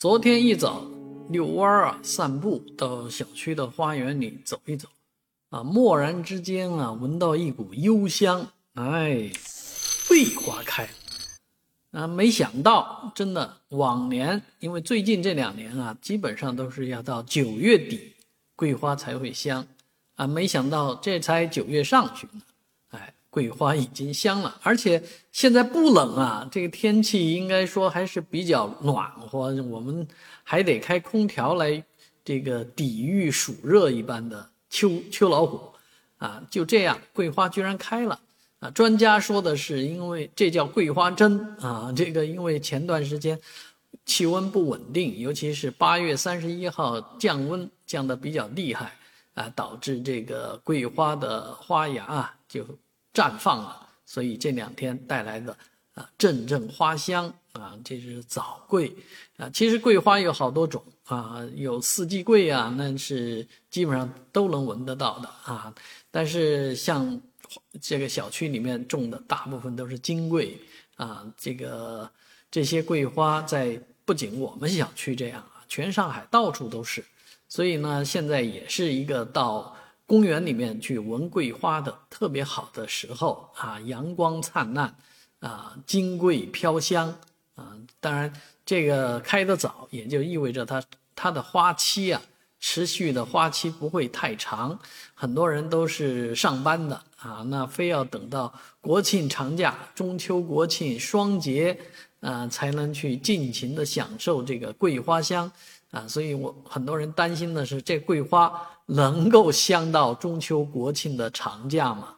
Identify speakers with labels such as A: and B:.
A: 昨天一早遛弯儿啊，散步到小区的花园里走一走，啊，蓦然之间啊，闻到一股幽香，哎，桂花开，啊，没想到，真的，往年因为最近这两年啊，基本上都是要到九月底，桂花才会香，啊，没想到这才九月上旬。桂花已经香了，而且现在不冷啊，这个天气应该说还是比较暖和，我们还得开空调来这个抵御暑热一般的秋秋老虎，啊，就这样，桂花居然开了啊！专家说的是，因为这叫桂花针啊，这个因为前段时间气温不稳定，尤其是八月三十一号降温降得比较厉害啊，导致这个桂花的花芽啊就。绽放了，所以这两天带来的啊阵阵花香啊，这是早桂啊。其实桂花有好多种啊，有四季桂啊，那是基本上都能闻得到的啊。但是像这个小区里面种的大部分都是金桂啊，这个这些桂花在不仅我们小区这样啊，全上海到处都是。所以呢，现在也是一个到。公园里面去闻桂花的特别好的时候啊，阳光灿烂，啊，金桂飘香啊。当然，这个开得早，也就意味着它它的花期啊，持续的花期不会太长。很多人都是上班的啊，那非要等到国庆长假、中秋国庆双节啊，才能去尽情的享受这个桂花香啊。所以我很多人担心的是，这桂花。能够香到中秋国庆的长假吗？